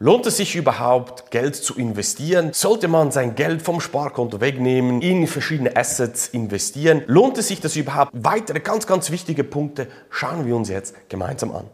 Lohnt es sich überhaupt, Geld zu investieren? Sollte man sein Geld vom Sparkonto wegnehmen, in verschiedene Assets investieren? Lohnt es sich das überhaupt? Weitere ganz, ganz wichtige Punkte schauen wir uns jetzt gemeinsam an.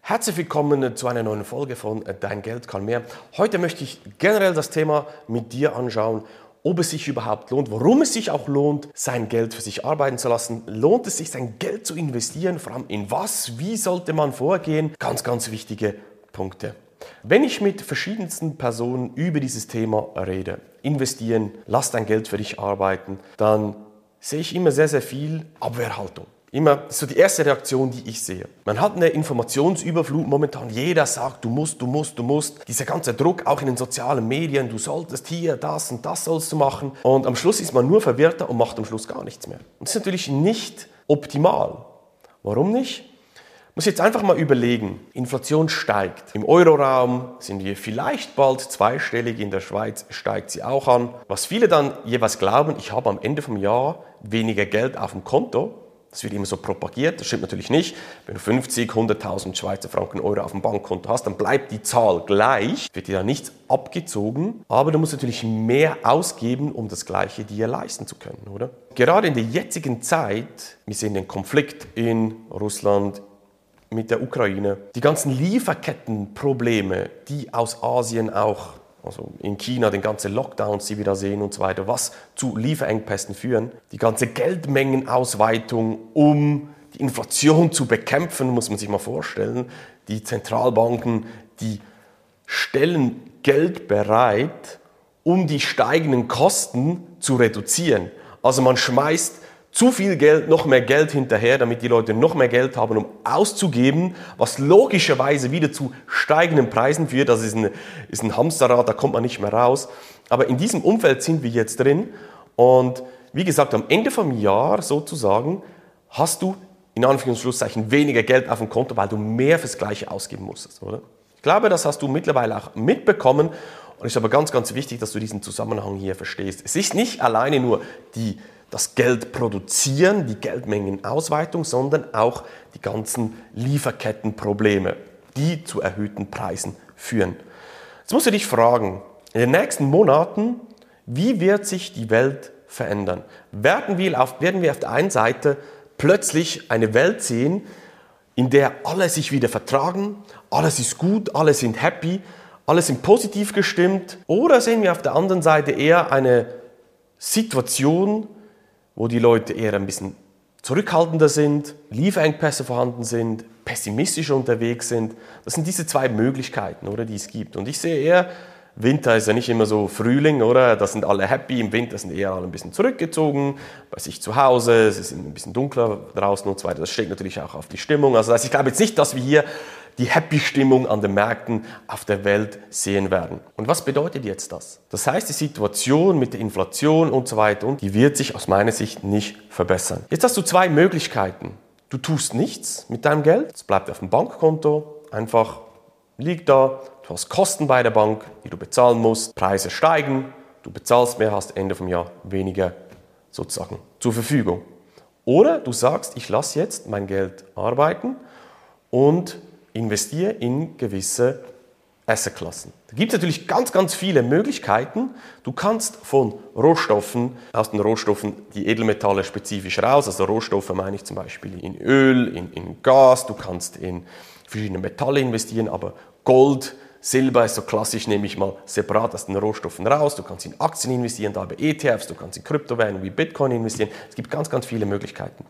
Herzlich willkommen zu einer neuen Folge von Dein Geld kann mehr. Heute möchte ich generell das Thema mit dir anschauen ob es sich überhaupt lohnt, warum es sich auch lohnt, sein Geld für sich arbeiten zu lassen. Lohnt es sich, sein Geld zu investieren? Vor allem in was? Wie sollte man vorgehen? Ganz, ganz wichtige Punkte. Wenn ich mit verschiedensten Personen über dieses Thema rede, investieren, lass dein Geld für dich arbeiten, dann sehe ich immer sehr, sehr viel Abwehrhaltung immer so die erste Reaktion, die ich sehe. Man hat eine Informationsüberflut momentan. Jeder sagt, du musst, du musst, du musst. Dieser ganze Druck, auch in den sozialen Medien, du solltest hier das und das sollst du machen. Und am Schluss ist man nur verwirrter und macht am Schluss gar nichts mehr. Und das ist natürlich nicht optimal. Warum nicht? muss jetzt einfach mal überlegen, Inflation steigt. Im Euroraum sind wir vielleicht bald zweistellig, in der Schweiz steigt sie auch an. Was viele dann jeweils glauben, ich habe am Ende vom Jahr weniger Geld auf dem Konto, das wird immer so propagiert, das stimmt natürlich nicht. Wenn du 50, 100.000 Schweizer Franken Euro auf dem Bankkonto hast, dann bleibt die Zahl gleich, wird dir da nichts abgezogen, aber du musst natürlich mehr ausgeben, um das Gleiche dir leisten zu können, oder? Gerade in der jetzigen Zeit, wir sehen den Konflikt in Russland, mit der Ukraine, die ganzen Lieferkettenprobleme, die aus Asien auch also in China den ganzen Lockdowns, die wir da sehen und so weiter, was zu Lieferengpässen führen. Die ganze Geldmengenausweitung, um die Inflation zu bekämpfen, muss man sich mal vorstellen. Die Zentralbanken, die stellen Geld bereit, um die steigenden Kosten zu reduzieren. Also man schmeißt zu viel Geld, noch mehr Geld hinterher, damit die Leute noch mehr Geld haben, um auszugeben, was logischerweise wieder zu steigenden Preisen führt. Das ist ein, ist ein Hamsterrad, da kommt man nicht mehr raus. Aber in diesem Umfeld sind wir jetzt drin. Und wie gesagt, am Ende vom Jahr sozusagen hast du in Anführungszeichen weniger Geld auf dem Konto, weil du mehr fürs Gleiche ausgeben musstest, oder? Ich glaube, das hast du mittlerweile auch mitbekommen. Und es ist aber ganz, ganz wichtig, dass du diesen Zusammenhang hier verstehst. Es ist nicht alleine nur die das Geld produzieren, die Geldmengenausweitung, sondern auch die ganzen Lieferkettenprobleme, die zu erhöhten Preisen führen. Jetzt musst du dich fragen, in den nächsten Monaten, wie wird sich die Welt verändern? Werden wir auf, werden wir auf der einen Seite plötzlich eine Welt sehen, in der alle sich wieder vertragen, alles ist gut, alle sind happy, alle sind positiv gestimmt? Oder sehen wir auf der anderen Seite eher eine Situation, wo die Leute eher ein bisschen zurückhaltender sind, Lieferengpässe vorhanden sind, pessimistisch unterwegs sind. Das sind diese zwei Möglichkeiten, oder, die es gibt. Und ich sehe eher, Winter ist ja nicht immer so Frühling, oder? Da sind alle happy. Im Winter sind eher alle ein bisschen zurückgezogen, bei sich zu Hause. Es ist ein bisschen dunkler draußen und so weiter. Das schlägt natürlich auch auf die Stimmung. Also ich glaube jetzt nicht, dass wir hier die Happy-Stimmung an den Märkten auf der Welt sehen werden. Und was bedeutet jetzt das? Das heißt, die Situation mit der Inflation und so weiter, die wird sich aus meiner Sicht nicht verbessern. Jetzt hast du zwei Möglichkeiten. Du tust nichts mit deinem Geld, es bleibt auf dem Bankkonto, einfach liegt da, du hast Kosten bei der Bank, die du bezahlen musst, Preise steigen, du bezahlst mehr, hast Ende vom Jahr weniger sozusagen zur Verfügung. Oder du sagst, ich lasse jetzt mein Geld arbeiten und investiere in gewisse Assetklassen. Da gibt es natürlich ganz, ganz viele Möglichkeiten. Du kannst von Rohstoffen, aus den Rohstoffen die Edelmetalle spezifisch raus, also Rohstoffe meine ich zum Beispiel in Öl, in, in Gas, du kannst in verschiedene Metalle investieren, aber Gold, Silber ist so klassisch, nehme ich mal separat aus den Rohstoffen raus. Du kannst in Aktien investieren, da bei ETFs, du kannst in Kryptowährungen wie Bitcoin investieren. Es gibt ganz, ganz viele Möglichkeiten.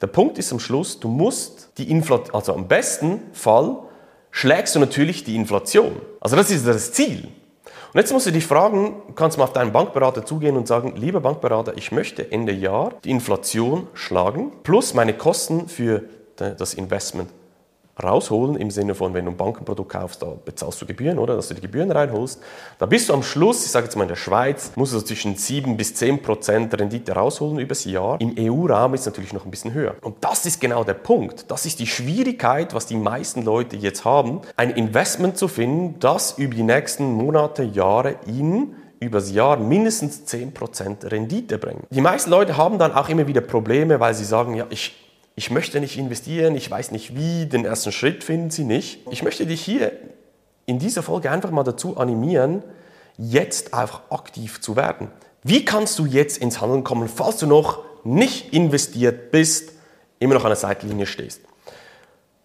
Der Punkt ist am Schluss, du musst die Inflation, also am besten Fall schlägst du natürlich die Inflation. Also das ist das Ziel. Und jetzt musst du dich fragen, kannst du mal auf deinen Bankberater zugehen und sagen, lieber Bankberater, ich möchte Ende Jahr die Inflation schlagen plus meine Kosten für das Investment rausholen, im Sinne von, wenn du ein Bankenprodukt kaufst, da bezahlst du Gebühren, oder? Dass du die Gebühren reinholst. Da bist du am Schluss, ich sage jetzt mal in der Schweiz, musst du so zwischen 7 bis 10 Prozent Rendite rausholen übers Jahr. Im EU-Rahmen ist es natürlich noch ein bisschen höher. Und das ist genau der Punkt. Das ist die Schwierigkeit, was die meisten Leute jetzt haben, ein Investment zu finden, das über die nächsten Monate, Jahre ihnen übers Jahr mindestens 10% Rendite bringen. Die meisten Leute haben dann auch immer wieder Probleme, weil sie sagen, ja, ich, ich möchte nicht investieren, ich weiß nicht wie, den ersten Schritt finden sie nicht. Ich möchte dich hier in dieser Folge einfach mal dazu animieren, jetzt einfach aktiv zu werden. Wie kannst du jetzt ins Handeln kommen, falls du noch nicht investiert bist, immer noch an der Seitenlinie stehst?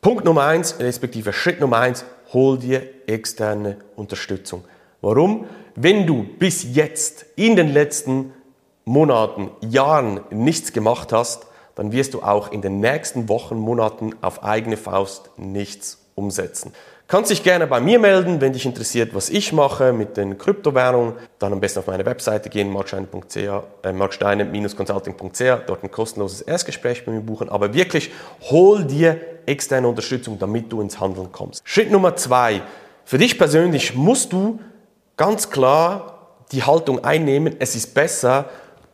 Punkt Nummer eins, respektive Schritt Nummer eins, hol dir externe Unterstützung. Warum? Wenn du bis jetzt in den letzten Monaten, Jahren nichts gemacht hast, dann wirst du auch in den nächsten Wochen, Monaten auf eigene Faust nichts umsetzen. Kannst dich gerne bei mir melden, wenn dich interessiert, was ich mache mit den Kryptowährungen. Dann am besten auf meine Webseite gehen, marksteine.ch, äh, marksteine-consulting.ch, dort ein kostenloses Erstgespräch bei mir buchen. Aber wirklich, hol dir externe Unterstützung, damit du ins Handeln kommst. Schritt Nummer zwei. Für dich persönlich musst du ganz klar die Haltung einnehmen, es ist besser,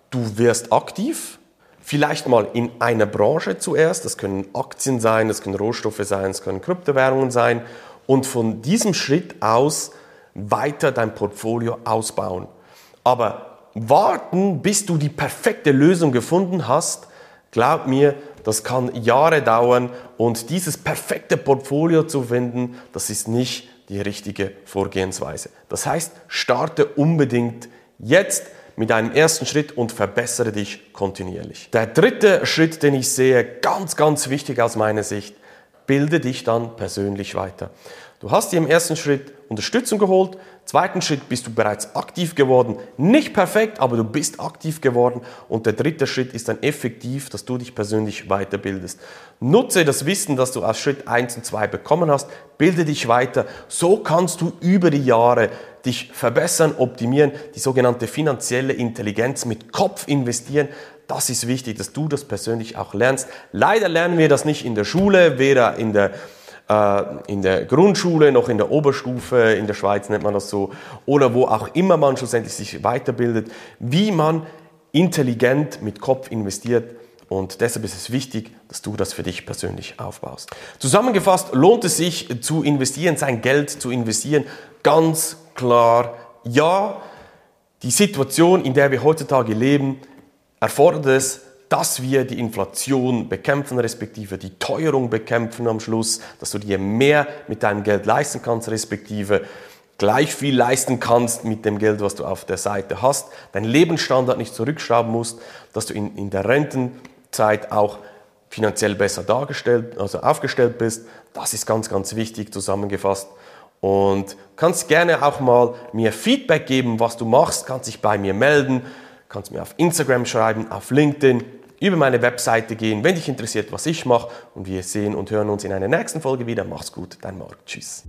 du wirst aktiv, vielleicht mal in einer Branche zuerst, das können Aktien sein, das können Rohstoffe sein, das können Kryptowährungen sein. Und von diesem Schritt aus weiter dein Portfolio ausbauen. Aber warten, bis du die perfekte Lösung gefunden hast, glaub mir, das kann Jahre dauern. Und dieses perfekte Portfolio zu finden, das ist nicht die richtige Vorgehensweise. Das heißt, starte unbedingt jetzt mit einem ersten Schritt und verbessere dich kontinuierlich. Der dritte Schritt, den ich sehe, ganz, ganz wichtig aus meiner Sicht, bilde dich dann persönlich weiter. Du hast dir im ersten Schritt Unterstützung geholt, zweiten Schritt bist du bereits aktiv geworden. Nicht perfekt, aber du bist aktiv geworden. Und der dritte Schritt ist dann effektiv, dass du dich persönlich weiterbildest. Nutze das Wissen, das du aus Schritt 1 und 2 bekommen hast, bilde dich weiter. So kannst du über die Jahre dich verbessern, optimieren, die sogenannte finanzielle Intelligenz mit Kopf investieren. Das ist wichtig, dass du das persönlich auch lernst. Leider lernen wir das nicht in der Schule, weder in der äh, in der Grundschule, noch in der Oberstufe, in der Schweiz nennt man das so, oder wo auch immer man schlussendlich sich weiterbildet, wie man intelligent mit Kopf investiert. Und deshalb ist es wichtig, dass du das für dich persönlich aufbaust. Zusammengefasst lohnt es sich zu investieren, sein Geld zu investieren. Ganz klar, ja, die Situation, in der wir heutzutage leben, erfordert es, dass wir die Inflation bekämpfen, respektive die Teuerung bekämpfen am Schluss, dass du dir mehr mit deinem Geld leisten kannst, respektive gleich viel leisten kannst mit dem Geld, was du auf der Seite hast, deinen Lebensstandard nicht zurückschrauben musst, dass du in, in der Rentenzeit auch finanziell besser dargestellt, also aufgestellt bist. Das ist ganz, ganz wichtig zusammengefasst. Und kannst gerne auch mal mir Feedback geben, was du machst, kannst dich bei mir melden, kannst mir auf Instagram schreiben, auf LinkedIn über meine Webseite gehen, wenn dich interessiert, was ich mache. Und wir sehen und hören uns in einer nächsten Folge wieder. Mach's gut, dein Marc. Tschüss.